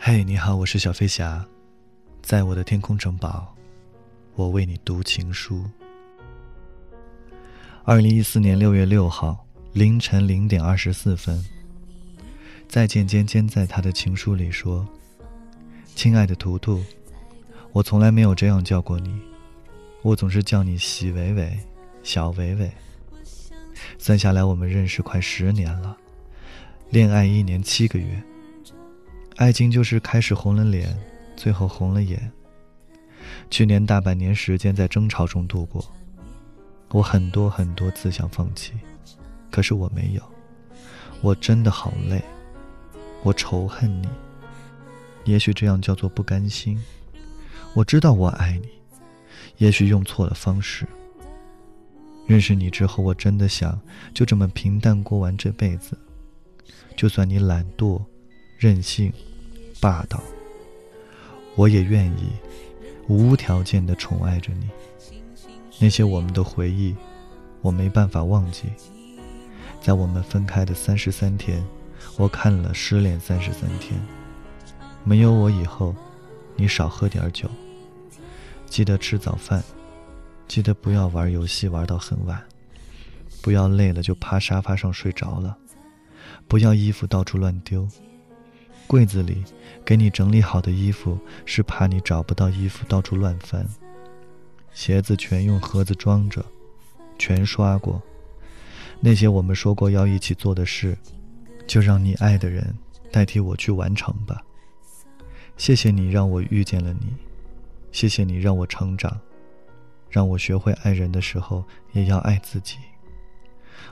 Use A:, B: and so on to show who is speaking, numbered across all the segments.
A: 嘿，你好，我是小飞侠，在我的天空城堡，我为你读情书。二零一四年六月六号凌晨零点二十四分，再见尖尖在他的情书里说：“亲爱的图图，我从来没有这样叫过你，我总是叫你喜伟伟、小伟伟。算下来，我们认识快十年了，恋爱一年七个月。”爱情就是开始红了脸，最后红了眼。去年大半年时间在争吵中度过，我很多很多次想放弃，可是我没有。我真的好累，我仇恨你。也许这样叫做不甘心。我知道我爱你，也许用错了方式。认识你之后，我真的想就这么平淡过完这辈子。就算你懒惰、任性。霸道，我也愿意无条件的宠爱着你。那些我们的回忆，我没办法忘记。在我们分开的三十三天，我看了《失恋三十三天》。没有我以后，你少喝点酒。记得吃早饭，记得不要玩游戏玩到很晚，不要累了就趴沙发上睡着了，不要衣服到处乱丢。柜子里给你整理好的衣服，是怕你找不到衣服到处乱翻。鞋子全用盒子装着，全刷过。那些我们说过要一起做的事，就让你爱的人代替我去完成吧。谢谢你让我遇见了你，谢谢你让我成长，让我学会爱人的时候也要爱自己。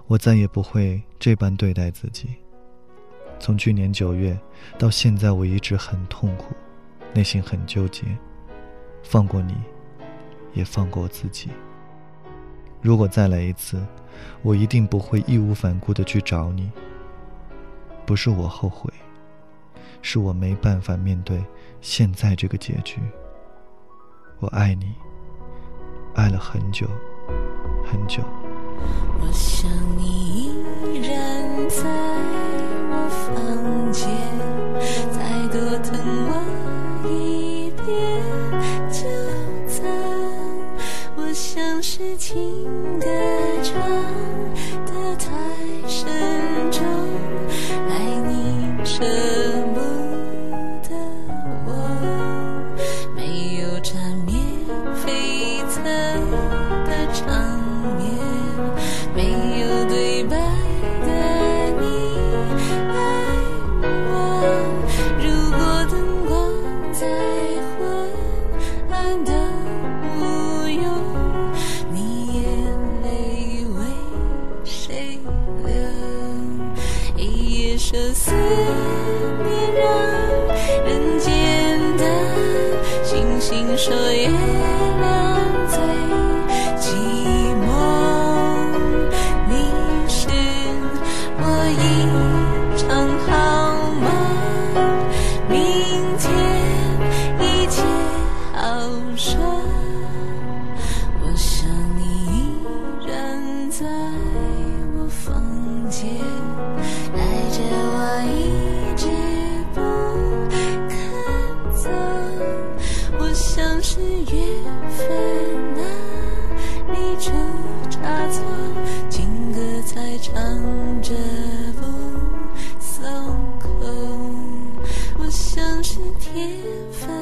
A: 我再也不会这般对待自己。从去年九月到现在，我一直很痛苦，内心很纠结。放过你，也放过我自己。如果再来一次，我一定不会义无反顾的去找你。不是我后悔，是我没办法面对现在这个结局。我爱你，爱了很久，很久。
B: 我想你场面没有对白的你，爱我。如果灯光再昏暗，都无用你眼泪为谁流，一夜生死。一场好梦，明天一切好说。天分。